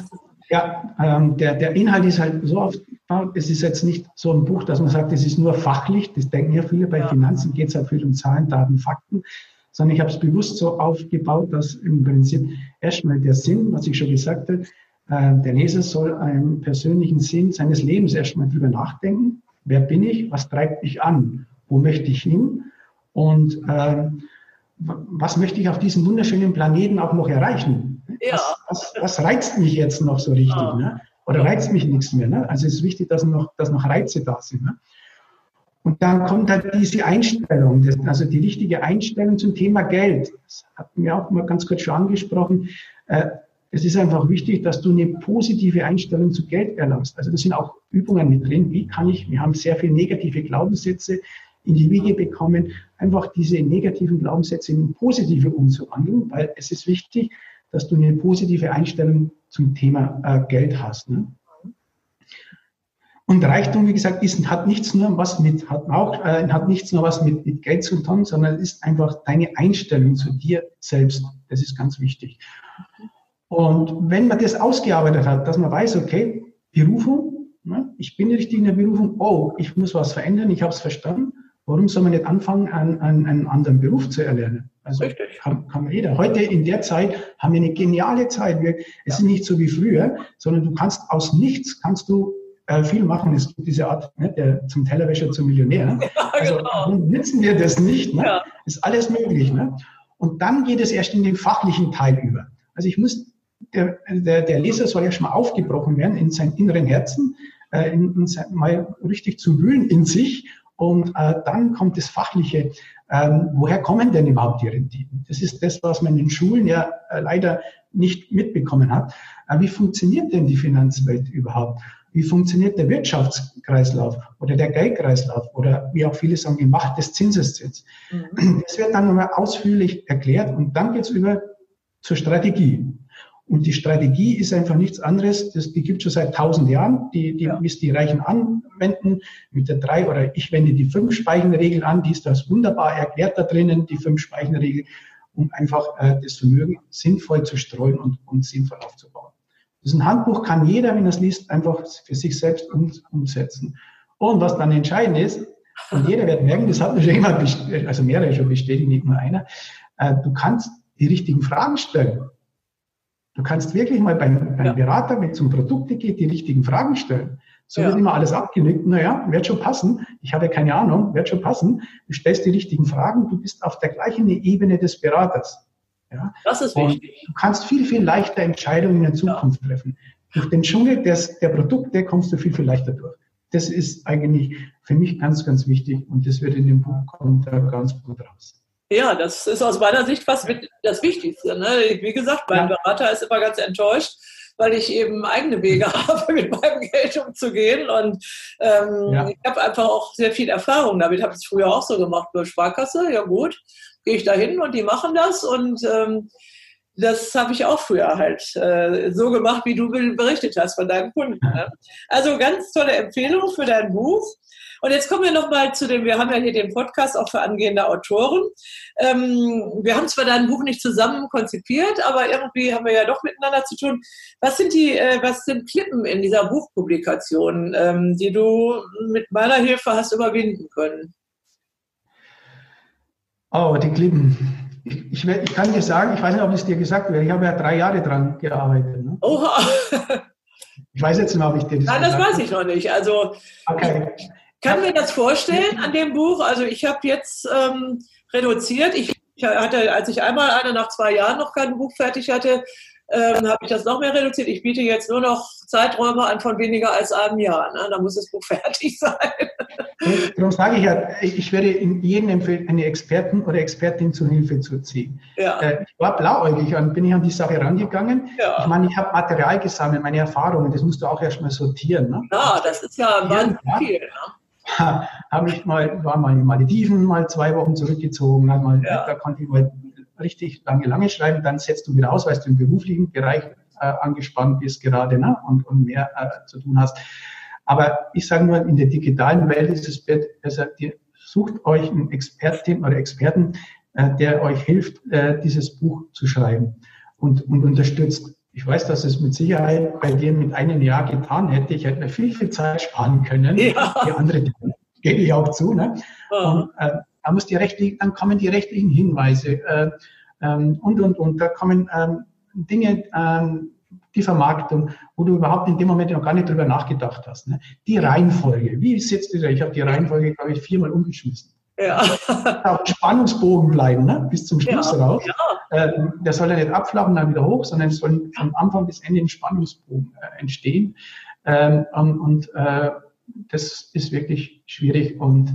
Ja, ähm, der, der Inhalt ist halt so aufgebaut, es ist jetzt nicht so ein Buch, dass man sagt, es ist nur fachlich, das denken ja viele, bei ja. Finanzen geht es halt viel um Zahlen, Daten, Fakten, sondern ich habe es bewusst so aufgebaut, dass im Prinzip erstmal der Sinn, was ich schon gesagt habe, äh, der Leser soll einen persönlichen Sinn seines Lebens erstmal drüber nachdenken. Wer bin ich? Was treibt mich an? Wo möchte ich hin? Und äh, was möchte ich auf diesem wunderschönen Planeten auch noch erreichen? Ja. Was, was, was reizt mich jetzt noch so richtig? Ja. Ne? Oder reizt mich nichts mehr? Ne? Also es ist wichtig, dass noch, dass noch Reize da sind. Ne? Und dann kommt halt diese Einstellung, also die richtige Einstellung zum Thema Geld. Das hatten wir auch mal ganz kurz schon angesprochen. Es ist einfach wichtig, dass du eine positive Einstellung zu Geld erlangst. Also das sind auch Übungen mit drin. Wie kann ich, wir haben sehr viele negative Glaubenssätze in die Wiege bekommen, einfach diese negativen Glaubenssätze in positive umzuwandeln, weil es ist wichtig, dass du eine positive Einstellung zum Thema äh, Geld hast. Ne? Und Reichtum, wie gesagt, ist, hat nichts nur was mit, hat auch, äh, hat nichts nur was mit, mit Geld zu tun, sondern ist einfach deine Einstellung zu dir selbst. Das ist ganz wichtig. Und wenn man das ausgearbeitet hat, dass man weiß, okay, Berufung, ne, ich bin richtig in der Berufung, oh, ich muss was verändern, ich habe es verstanden, warum soll man nicht anfangen, einen, einen, einen anderen Beruf zu erlernen? Also Richtig. Kann, kann jeder. Heute in der Zeit haben wir eine geniale Zeit. Wir, es ist nicht so wie früher, sondern du kannst aus nichts kannst du äh, viel machen. Es gibt diese Art, ne, der zum Tellerwäscher zum Millionär. Ja, also genau. warum nützen wir das nicht? Ne? Ja. Ist alles möglich. Ne? Und dann geht es erst in den fachlichen Teil über. Also ich muss, der, der, der Leser soll ja schon mal aufgebrochen werden in seinem inneren Herzen, äh, in, in sein, mal richtig zu wühlen in sich. Und äh, dann kommt das Fachliche. Ähm, woher kommen denn überhaupt die Renditen? Das ist das, was man in den Schulen ja äh, leider nicht mitbekommen hat. Äh, wie funktioniert denn die Finanzwelt überhaupt? Wie funktioniert der Wirtschaftskreislauf oder der Geldkreislauf oder wie auch viele sagen, die Macht des Zinseszins? Mhm. Das wird dann nochmal ausführlich erklärt und dann geht es über zur Strategie. Und die Strategie ist einfach nichts anderes, das, die gibt es schon seit tausend Jahren, die, die, ja. bis die Reichen anwenden, mit der drei oder ich wende die fünf Speichenregel an, die ist das wunderbar erklärt da drinnen, die fünf Speichenregel, um einfach äh, das Vermögen sinnvoll zu streuen und, und sinnvoll aufzubauen. Das ist ein Handbuch, kann jeder, wenn er es liest, einfach für sich selbst um, umsetzen. Und was dann entscheidend ist, und jeder wird merken, das hat mir schon jemand, also mehrere schon bestätigt, nicht nur einer, äh, du kannst die richtigen Fragen stellen. Du kannst wirklich mal beim, beim ja. Berater, wenn es um Produkte geht, die richtigen Fragen stellen. So ja. wird immer alles abgenickt. Naja, wird schon passen. Ich habe keine Ahnung, wird schon passen. Du stellst die richtigen Fragen. Du bist auf der gleichen Ebene des Beraters. Ja? Das ist wichtig. Und du kannst viel, viel leichter Entscheidungen in der Zukunft ja. treffen. Durch den Dschungel des, der Produkte kommst du viel, viel leichter durch. Das ist eigentlich für mich ganz, ganz wichtig und das wird in dem Buch kommt da ganz gut raus. Ja, das ist aus meiner Sicht fast das Wichtigste. Ne? Wie gesagt, mein. Berater ist immer ganz enttäuscht, weil ich eben eigene Wege habe, mit meinem Geld umzugehen. Und ähm, ja. ich habe einfach auch sehr viel Erfahrung damit. Habe ich früher auch so gemacht bei Sparkasse. Ja gut, gehe ich da hin und die machen das und ähm, das habe ich auch früher halt äh, so gemacht, wie du berichtet hast von deinen Kunden. Ne? Also ganz tolle Empfehlung für dein Buch. Und jetzt kommen wir nochmal zu dem, wir haben ja hier den Podcast auch für angehende Autoren. Ähm, wir haben zwar dein Buch nicht zusammen konzipiert, aber irgendwie haben wir ja doch miteinander zu tun. Was sind die, äh, was sind Klippen in dieser Buchpublikation, ähm, die du mit meiner Hilfe hast überwinden können? Oh, die Klippen. Ich, ich, ich, kann dir sagen, ich weiß nicht, ob es dir gesagt wird, ich habe ja drei Jahre dran gearbeitet. Ne? Oha! Ich weiß jetzt nicht, ob ich dir das Nein, das weiß ich noch nicht. Also, okay. ich kann mir das vorstellen an dem Buch. Also, ich habe jetzt ähm, reduziert. Ich, hatte, als ich einmal eine nach zwei Jahren noch kein Buch fertig hatte, ähm, habe ich das noch mehr reduziert. Ich biete jetzt nur noch Zeiträume an von weniger als einem Jahr. Ne? Da muss das Buch fertig sein. Darum sage ich ja, ich werde jedem empfehlen, eine Experten oder Expertin zur Hilfe zu ziehen. Ja. Äh, ich war blauäugig und bin ich an die Sache rangegangen. Ja. Ich meine, ich habe Material gesammelt, meine Erfahrungen, das musst du auch erstmal sortieren. Ne? Ja, das ist ja wahnsinnig viel. Ne? Habe ich mal, war mal in Malediven mal zwei Wochen zurückgezogen, mal, ja. da konnte ich mal richtig lange, lange schreiben, dann setzt du wieder aus, weil du im beruflichen Bereich äh, angespannt bist gerade ne? und, und mehr äh, zu tun hast. Aber ich sage nur, in der digitalen Welt ist es besser, ihr sucht euch einen Expertin oder Experten, äh, der euch hilft, äh, dieses Buch zu schreiben und, und unterstützt. Ich weiß, dass es mit Sicherheit bei dir mit einem Jahr getan hätte. Ich hätte mir viel, viel Zeit sparen können. Ja. Die andere gebe ich auch zu. Ne? Ja. Und, äh, da muss die rechtlichen, dann kommen die rechtlichen Hinweise äh, ähm, und, und, und. Da kommen ähm, Dinge, ähm, die Vermarktung, wo du überhaupt in dem Moment noch gar nicht drüber nachgedacht hast. Ne? Die Reihenfolge, wie sitzt dieser? Ich habe die Reihenfolge, glaube ich, viermal umgeschmissen. Ja. Auf Spannungsbogen bleiben, ne? bis zum Schluss ja, raus. Ja. Äh, der soll ja nicht abflachen, dann wieder hoch, sondern es soll von Anfang bis Ende ein Spannungsbogen äh, entstehen. Ähm, und, und äh, das ist wirklich schwierig und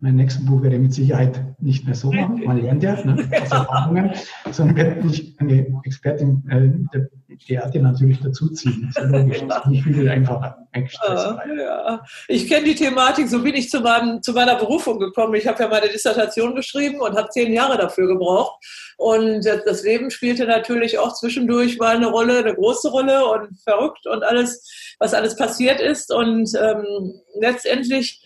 mein nächstes Buch werde ich mit Sicherheit nicht mehr so machen, man lernt ja ne, aus Erfahrungen, sondern werde ich eine Expertin äh, der Theater natürlich dazuziehen. Das ist logisch, das nicht viel einfacher ah, ja. Ich kenne die Thematik, so bin ich zu, meinem, zu meiner Berufung gekommen. Ich habe ja meine Dissertation geschrieben und habe zehn Jahre dafür gebraucht. Und das Leben spielte natürlich auch zwischendurch mal eine Rolle, eine große Rolle und verrückt und alles, was alles passiert ist. Und ähm, letztendlich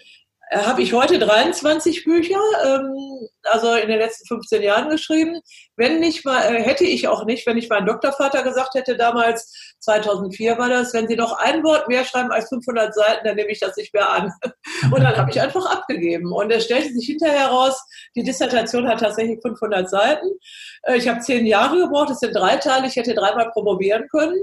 habe ich heute 23 Bücher, ähm, also in den letzten 15 Jahren geschrieben. Wenn nicht mal, äh, hätte ich auch nicht, wenn ich meinen Doktorvater gesagt hätte, damals, 2004 war das, wenn Sie noch ein Wort mehr schreiben als 500 Seiten, dann nehme ich das nicht mehr an. Und dann habe ich einfach abgegeben. Und es stellte sich hinterher heraus, die Dissertation hat tatsächlich 500 Seiten. Äh, ich habe zehn Jahre gebraucht, es sind drei Teile, ich hätte dreimal promovieren können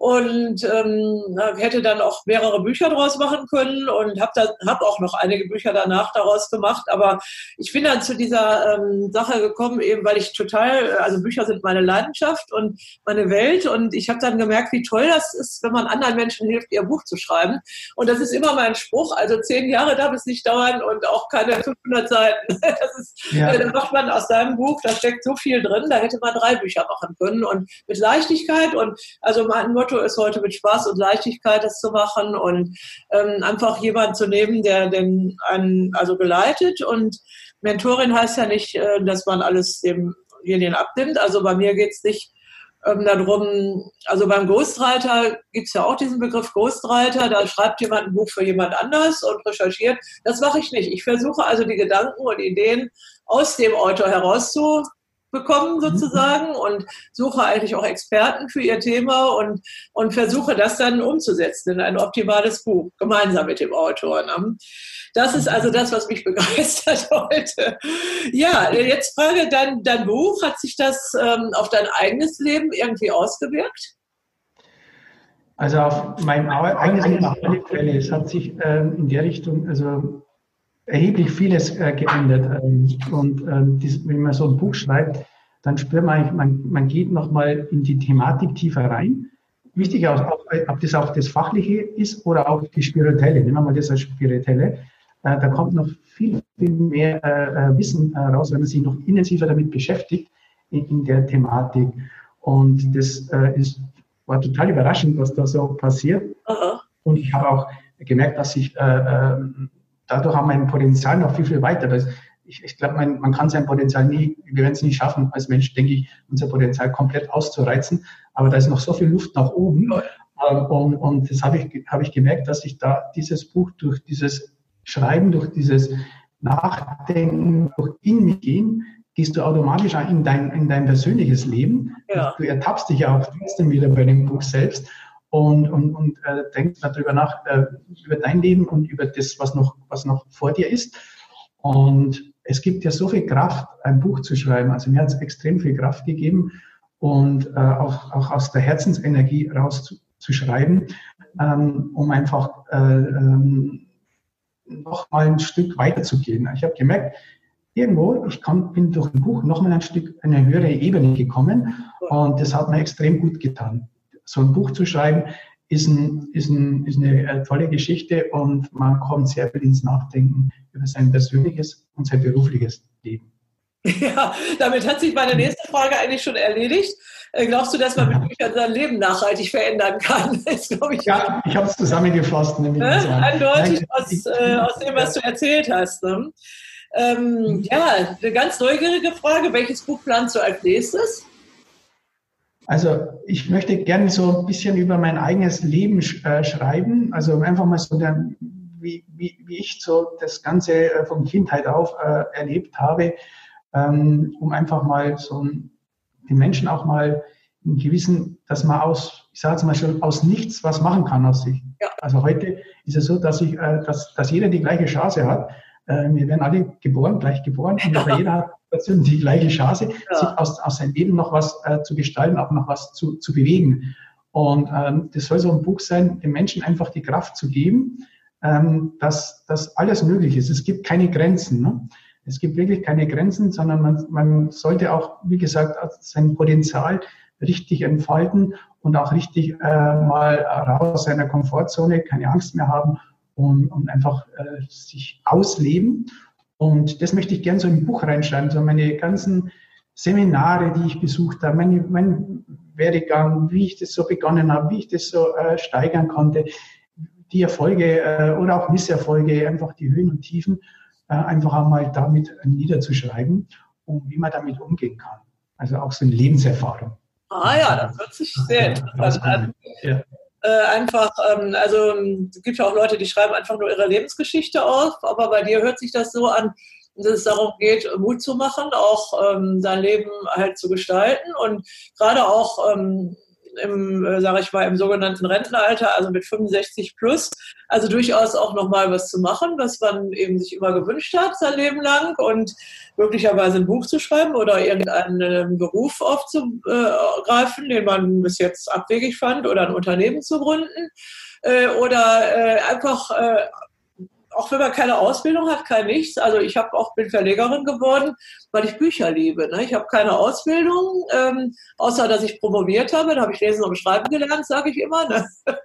und ähm, hätte dann auch mehrere Bücher daraus machen können und habe hab auch noch einige Bücher danach daraus gemacht. Aber ich bin dann zu dieser ähm, Sache gekommen, eben weil ich total, also Bücher sind meine Leidenschaft und meine Welt und ich habe dann gemerkt, wie toll das ist, wenn man anderen Menschen hilft, ihr Buch zu schreiben. Und das ist immer mein Spruch, also zehn Jahre darf es nicht dauern und auch keine 500 Seiten. Das ist, ja. äh, da macht man aus seinem Buch, da steckt so viel drin, da hätte man drei Bücher machen können und mit Leichtigkeit und also mein Motto Motto ist heute mit Spaß und Leichtigkeit das zu machen und ähm, einfach jemanden zu nehmen, der den einen also geleitet. Und Mentorin heißt ja nicht, äh, dass man alles demjenigen abnimmt. Also bei mir geht es nicht ähm, darum, also beim Ghostwriter gibt es ja auch diesen Begriff Ghostwriter, da schreibt jemand ein Buch für jemand anders und recherchiert. Das mache ich nicht. Ich versuche also die Gedanken und Ideen aus dem Autor herauszu bekommen mhm. sozusagen und suche eigentlich auch Experten für ihr Thema und, und versuche das dann umzusetzen in ein optimales Buch, gemeinsam mit dem Autor. Ne? Das ist also das, was mich begeistert heute. Ja, jetzt frage dein, dein Buch, hat sich das ähm, auf dein eigenes Leben irgendwie ausgewirkt? Also auf mein eigenes Leben auf alle Fälle. Es hat sich ähm, in der Richtung, also erheblich vieles äh, geändert. Ähm, und ähm, dies, wenn man so ein Buch schreibt, dann spürt man, man, man geht nochmal in die Thematik tiefer rein. Wichtig auch, ob das auch das Fachliche ist oder auch die Spirituelle. Nehmen wir mal das als Spirituelle. Äh, da kommt noch viel, viel mehr äh, äh Wissen äh, raus, wenn man sich noch intensiver damit beschäftigt in, in der Thematik. Und das äh, ist, war total überraschend, was da so passiert. Aha. Und ich habe auch gemerkt, dass ich äh, ähm, dadurch haben wir ein Potenzial noch viel, viel weiter. Das, ich, ich glaube, man, man kann sein Potenzial nie, wir werden es nie schaffen, als Mensch, denke ich, unser Potenzial komplett auszureizen. Aber da ist noch so viel Luft nach oben. Ähm, und, und das habe ich, habe ich gemerkt, dass ich da dieses Buch durch dieses Schreiben, durch dieses Nachdenken, durch in mich gehen, gehst du automatisch in dein, in dein persönliches Leben. Ja. Du ertappst dich ja auch trotzdem wieder bei dem Buch selbst und, und, und äh, denkst darüber nach, äh, über dein Leben und über das, was noch, was noch vor dir ist. Und es gibt ja so viel Kraft, ein Buch zu schreiben. Also mir hat es extrem viel Kraft gegeben und äh, auch, auch aus der Herzensenergie raus zu, zu schreiben, ähm, um einfach äh, ähm, noch mal ein Stück weiterzugehen. Ich habe gemerkt, irgendwo, ich kann, bin durch ein Buch noch mal ein Stück eine höhere Ebene gekommen und das hat mir extrem gut getan so ein Buch zu schreiben, ist, ein, ist, ein, ist eine äh, tolle Geschichte und man kommt sehr viel ins Nachdenken über sein persönliches und sein berufliches Leben. Ja, damit hat sich meine nächste Frage eigentlich schon erledigt. Äh, glaubst du, dass man mit Büchern sein Leben nachhaltig verändern kann? Das ich, ja, ich habe es zusammengefasst. Ne? Eindeutig aus, äh, aus dem, was du erzählt hast. Ne? Ähm, ja, eine ganz neugierige Frage. Welches Buch planst du als nächstes? Also ich möchte gerne so ein bisschen über mein eigenes Leben äh, schreiben. Also einfach mal so, der, wie, wie, wie ich so das Ganze äh, von Kindheit auf äh, erlebt habe, ähm, um einfach mal so den Menschen auch mal einen gewissen, dass man aus, ich sage jetzt mal schon, aus nichts was machen kann aus sich. Ja. Also heute ist es so, dass ich, äh, dass, dass jeder die gleiche Chance hat. Äh, wir werden alle geboren, gleich geboren, und aber jeder hat trotzdem die gleiche Chance, ja. sich aus, aus seinem Leben noch was äh, zu gestalten, auch noch was zu, zu bewegen. Und ähm, das soll so ein Buch sein, den Menschen einfach die Kraft zu geben, ähm, dass, dass alles möglich ist. Es gibt keine Grenzen. Ne? Es gibt wirklich keine Grenzen, sondern man, man sollte auch, wie gesagt, sein Potenzial richtig entfalten und auch richtig äh, mal raus aus seiner Komfortzone, keine Angst mehr haben und, und einfach äh, sich ausleben. Und das möchte ich gerne so im Buch reinschreiben, so meine ganzen Seminare, die ich besucht habe, mein, mein Werdegang, wie ich das so begonnen habe, wie ich das so äh, steigern konnte, die Erfolge äh, oder auch Misserfolge, einfach die Höhen und Tiefen, äh, einfach einmal damit niederzuschreiben und wie man damit umgehen kann. Also auch so eine Lebenserfahrung. Ah ja, das hört sich sehr interessant an. Ja. Äh, einfach, ähm, also es gibt ja auch Leute, die schreiben einfach nur ihre Lebensgeschichte auf, aber bei dir hört sich das so an, dass es darum geht, Mut zu machen, auch ähm, sein Leben halt zu gestalten und gerade auch ähm, im, äh, sage ich mal, im sogenannten Rentenalter, also mit 65 plus, also durchaus auch nochmal was zu machen, was man eben sich immer gewünscht hat, sein Leben lang. Und möglicherweise ein Buch zu schreiben oder irgendeinen äh, Beruf aufzugreifen, den man bis jetzt abwegig fand oder ein Unternehmen zu gründen. Äh, oder einfach auch wenn man keine Ausbildung hat, kein nichts. Also ich habe auch bin Verlegerin geworden, weil ich Bücher liebe. Ne? Ich habe keine Ausbildung, ähm, außer dass ich promoviert habe. Da habe ich Lesen und Schreiben gelernt, sage ich immer. Ne?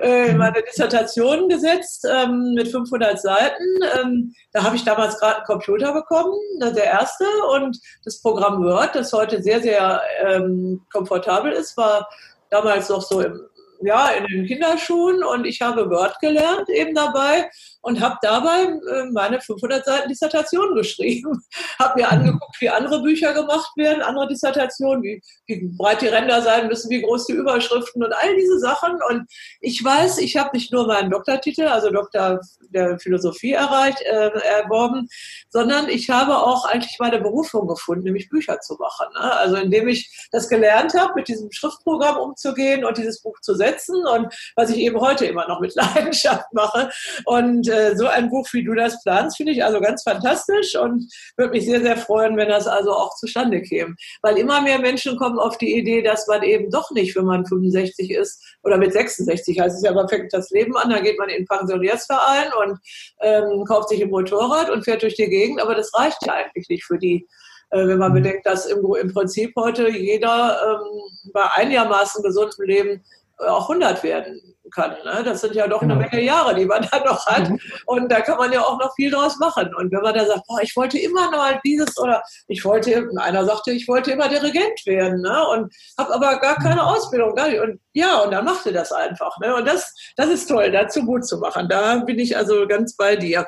äh, meine Dissertation gesetzt ähm, mit 500 Seiten. Ähm, da habe ich damals gerade einen Computer bekommen, ne, der erste. Und das Programm Word, das heute sehr, sehr ähm, komfortabel ist, war damals noch so im ja, in den Kinderschuhen und ich habe Word gelernt eben dabei und habe dabei äh, meine 500 Seiten Dissertation geschrieben. habe mir angeguckt, wie andere Bücher gemacht werden, andere Dissertationen, wie, wie breit die Ränder sein müssen, wie groß die Überschriften und all diese Sachen. Und ich weiß, ich habe nicht nur meinen Doktortitel, also Doktor der Philosophie erreicht, äh, erworben, sondern ich habe auch eigentlich meine Berufung gefunden, nämlich Bücher zu machen. Ne? Also indem ich das gelernt habe, mit diesem Schriftprogramm umzugehen und dieses Buch zu setzen und was ich eben heute immer noch mit Leidenschaft mache. Und äh, so ein Buch, wie du das planst, finde ich also ganz fantastisch und würde mich sehr, sehr freuen, wenn das also auch zustande käme. Weil immer mehr Menschen kommen auf die Idee, dass man eben doch nicht, wenn man 65 ist oder mit 66, heißt es ja, man fängt das Leben an, dann geht man in den Pensionärsverein und ähm, kauft sich ein Motorrad und fährt durch die Gegend, aber das reicht ja eigentlich nicht für die äh, wenn man mhm. bedenkt, dass im, Prinzip heute jeder ähm, bei einigermaßen gesundem Leben auch 100 werden kann. Ne? Das sind ja doch genau. eine Menge Jahre, die man da noch hat. Mhm. Und da kann man ja auch noch viel draus machen. Und wenn man da sagt, boah, ich wollte immer mal dieses oder ich wollte, einer sagte, ich wollte immer Dirigent werden ne? und habe aber gar keine mhm. Ausbildung. Gar nicht. Und ja, und dann machte das einfach. Ne? Und das, das ist toll, dazu Mut zu machen. Da bin ich also ganz bei dir.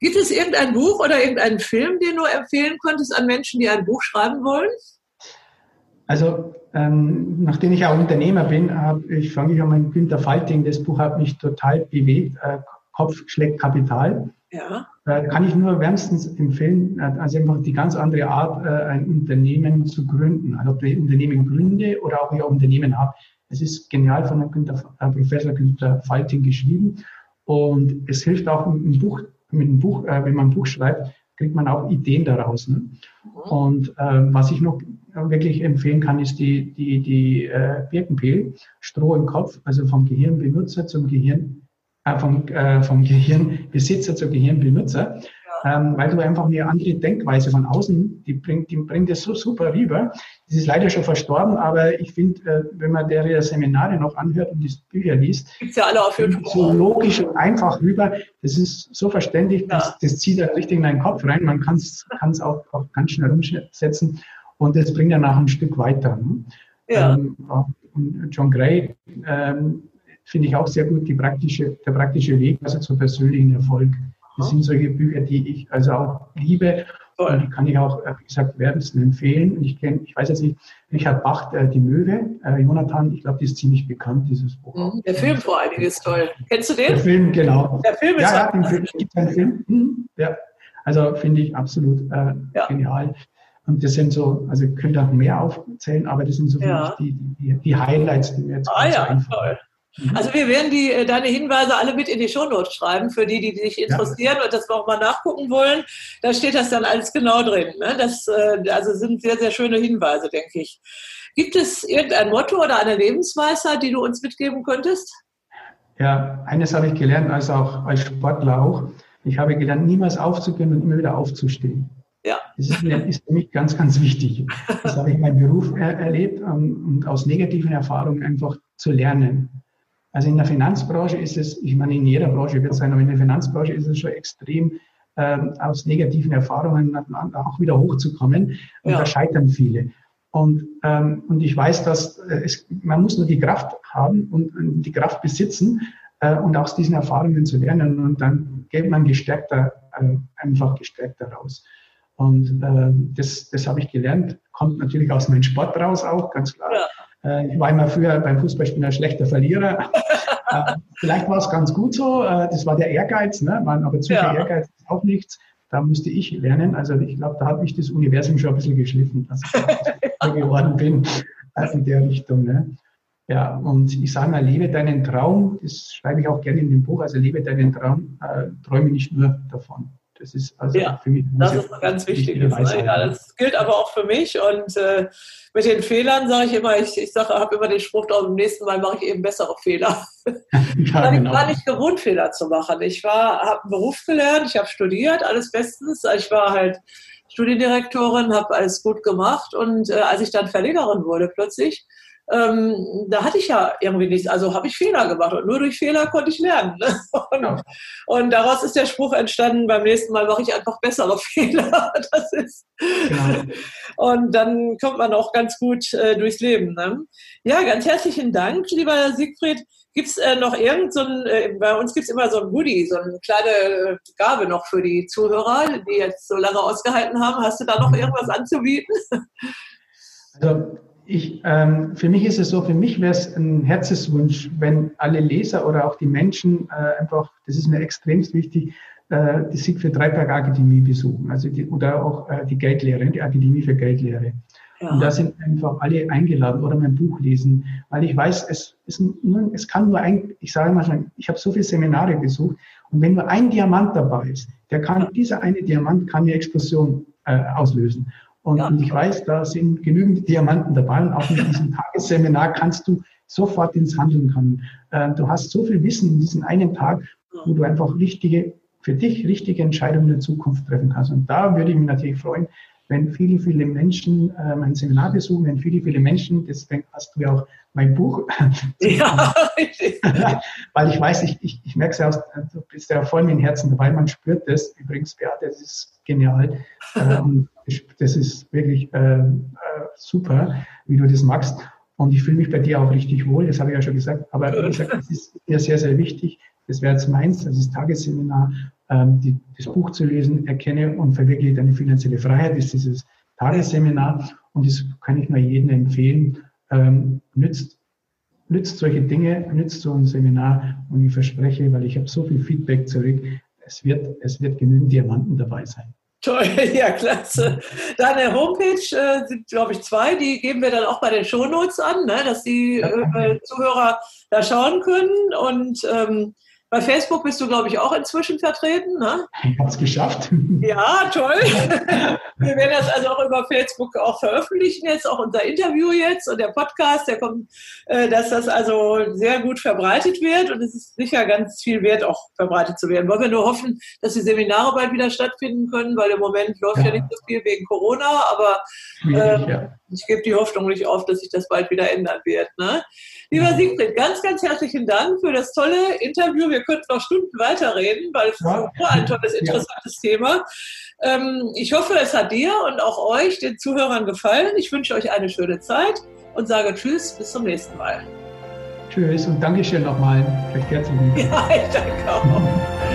Gibt es irgendein Buch oder irgendeinen Film, den du empfehlen könntest an Menschen, die ein Buch schreiben wollen? Also, ähm, nachdem ich auch Unternehmer bin, hab, ich fange ich an mit Günter Falting, das Buch hat mich total bewegt, äh, Kopf schlägt Kapital. Ja. Äh, kann ich nur wärmstens empfehlen, äh, also einfach die ganz andere Art, äh, ein Unternehmen zu gründen. Also ob ich Unternehmen gründe oder auch ein Unternehmen habe. Es ist genial von Günter, äh, Professor Günter Falting geschrieben und es hilft auch mit einem Buch, mit einem Buch äh, wenn man ein Buch schreibt, kriegt man auch Ideen daraus. Ne? Mhm. Und äh, was ich noch wirklich empfehlen kann, ist die, die, die äh, Birkenpil, Stroh im Kopf, also vom Gehirnbenutzer zum Gehirn, äh, vom, äh, vom Gehirnbesitzer zur Gehirnbenutzer ähm, weil du einfach eine andere Denkweise von außen, die bringt, die bringt das so super rüber. Das ist leider schon verstorben, aber ich finde, äh, wenn man der Seminare noch anhört und die Bücher liest, Gibt's ja alle auf YouTube. so logisch und einfach rüber. Das ist so verständlich, ja. das, das zieht dann richtig in deinen Kopf rein. Man kann es auch, auch ganz schnell umsetzen und das bringt ja nach ein Stück weiter. Ne? Ja. Ähm, und John Gray ähm, finde ich auch sehr gut, praktische, der praktische Weg also zum persönlichen Erfolg. Das sind solche Bücher, die ich also auch liebe. Und die kann ich auch, äh, wie gesagt, wärmsten empfehlen. Ich kenne, ich weiß jetzt nicht, Richard Bach, äh, Die Möwe, äh, Jonathan, ich glaube, die ist ziemlich bekannt, dieses Buch. Mhm, der Film vor allen Dingen ist toll. Kennst du den? Der Film, genau. Der Film ist ja, ja, den Film, gibt einen Film. Mhm, ja. Also finde ich absolut äh, ja. genial. Und das sind so, also ich könnte auch mehr aufzählen, aber das sind so ja. die, die, die, Highlights, die mir jetzt Ah ja, einfallen. toll. Also wir werden die, äh, deine Hinweise alle mit in die Shownotes schreiben, für die, die sich interessieren ja. und das auch mal nachgucken wollen. Da steht das dann alles genau drin. Ne? Das äh, also sind sehr, sehr schöne Hinweise, denke ich. Gibt es irgendein Motto oder eine Lebensweisheit, die du uns mitgeben könntest? Ja, eines habe ich gelernt, also auch als Sportler auch. Ich habe gelernt, niemals aufzugehen und immer wieder aufzustehen. Ja. Das ist, ist für mich ganz, ganz wichtig. Das habe ich in meinem Beruf er erlebt um, und aus negativen Erfahrungen einfach zu lernen. Also in der Finanzbranche ist es, ich meine, in jeder Branche wird es sein, aber in der Finanzbranche ist es schon extrem, äh, aus negativen Erfahrungen auch wieder hochzukommen. Und ja. da scheitern viele. Und, ähm, und ich weiß, dass äh, es, man muss nur die Kraft haben und, und die Kraft besitzen äh, und aus diesen Erfahrungen zu lernen. Und dann geht man gestärkter, äh, einfach gestärkter raus. Und äh, das, das habe ich gelernt, kommt natürlich aus meinem Sport raus auch, ganz klar. Ja. Äh, ich war immer früher beim Fußballspielen ein schlechter Verlierer. Äh, vielleicht war es ganz gut so. Äh, das war der Ehrgeiz, ne? aber zu viel ja. Ehrgeiz ist auch nichts. Da musste ich lernen. Also ich glaube, da hat mich das Universum schon ein bisschen geschliffen, dass ich da geworden bin in der Richtung. Ne? Ja, und ich sage mal, lebe deinen Traum. Das schreibe ich auch gerne in dem Buch. Also lebe deinen Traum, äh, träume nicht nur davon. Das ist also ja, für mich das ist eine ganz wichtige Weisheit. Ja, das gilt aber auch für mich. Und äh, mit den Fehlern sage ich immer, ich, ich sage, habe immer den Spruch, beim nächsten Mal mache ich eben bessere Fehler. ja, genau. Ich war nicht gewohnt, Fehler zu machen. Ich war, habe einen Beruf gelernt, ich habe studiert, alles bestens. Ich war halt Studiendirektorin, habe alles gut gemacht. Und äh, als ich dann Verlegerin wurde plötzlich, ähm, da hatte ich ja irgendwie nichts, also habe ich Fehler gemacht und nur durch Fehler konnte ich lernen. Ne? Und, und, daraus ist der Spruch entstanden, beim nächsten Mal mache ich einfach bessere Fehler. Das ist ja. Und dann kommt man auch ganz gut äh, durchs Leben. Ne? Ja, ganz herzlichen Dank, lieber Siegfried. Gibt es äh, noch irgend so ein, äh, bei uns gibt es immer so ein Goodie, so eine kleine Gabe noch für die Zuhörer, die jetzt so lange ausgehalten haben. Hast du da noch irgendwas anzubieten? Also ich, ähm, für mich ist es so, für mich wäre es ein Herzenswunsch, wenn alle Leser oder auch die Menschen äh, einfach, das ist mir extremst wichtig, äh, die Siegfried Dreiberg Akademie besuchen, also die, oder auch äh, die Geldlehre, die Akademie für Geldlehre. Ja. Und da sind einfach alle eingeladen oder mein Buch lesen, weil ich weiß, es, ist nur, es kann nur ein, ich sage mal schon, ich habe so viele Seminare besucht und wenn nur ein Diamant dabei ist, der kann, dieser eine Diamant kann eine Explosion äh, auslösen. Und, ja. und ich weiß, da sind genügend Diamanten dabei. Und auch mit diesem Tagesseminar kannst du sofort ins Handeln kommen. Äh, du hast so viel Wissen in diesem einen Tag, wo du einfach richtige, für dich richtige Entscheidungen in der Zukunft treffen kannst. Und da würde ich mich natürlich freuen, wenn viele, viele Menschen äh, mein Seminar besuchen, wenn viele, viele Menschen, deswegen hast du ja auch mein Buch. ja, Weil ich weiß, ich, ich, ich merke es ja aus, du bist ja voll mit dem Herzen dabei, man spürt das. Übrigens, Beate, das ist genial. ähm, das ist wirklich äh, äh, super, wie du das magst. Und ich fühle mich bei dir auch richtig wohl, das habe ich ja schon gesagt. Aber wie gesagt, das ist mir sehr, sehr wichtig. Das wäre jetzt meins, das ist Tagesseminar, die, das Buch zu lesen, erkenne und verwirkliche deine finanzielle Freiheit, ist dieses Tagesseminar. Und das kann ich nur jedem empfehlen. Ähm, nützt, nützt solche Dinge, nützt so ein Seminar. Und ich verspreche, weil ich habe so viel Feedback zurück, es wird, es wird genügend Diamanten dabei sein. Toll, ja, klasse. Deine Homepage äh, sind, glaube ich, zwei, die geben wir dann auch bei den Shownotes an, ne, dass die äh, Zuhörer da schauen können. Und ähm, bei Facebook bist du, glaube ich, auch inzwischen vertreten. Ne? Ich habe es geschafft. Ja, toll. Wir werden das also auch über Facebook auch veröffentlichen, jetzt auch unser Interview jetzt und der Podcast, der kommt, äh, dass das also sehr gut verbreitet wird und es ist sicher ganz viel wert, auch verbreitet zu werden. Wollen wir nur hoffen, dass die Seminare bald wieder stattfinden können, weil im Moment läuft ja, ja nicht so viel wegen Corona, aber äh, ja. ich gebe die Hoffnung nicht auf, dass sich das bald wieder ändern wird. Ne? Lieber Siegfried, ganz, ganz herzlichen Dank für das tolle Interview. Wir könnten noch Stunden weiterreden, weil es ja. ist ein tolles, interessantes ja. Thema. Ähm, ich hoffe, es hat dir und auch euch, den Zuhörern, gefallen. Ich wünsche euch eine schöne Zeit und sage Tschüss, bis zum nächsten Mal. Tschüss und Dankeschön nochmal. Recht herzlich. Ja, ich danke auch.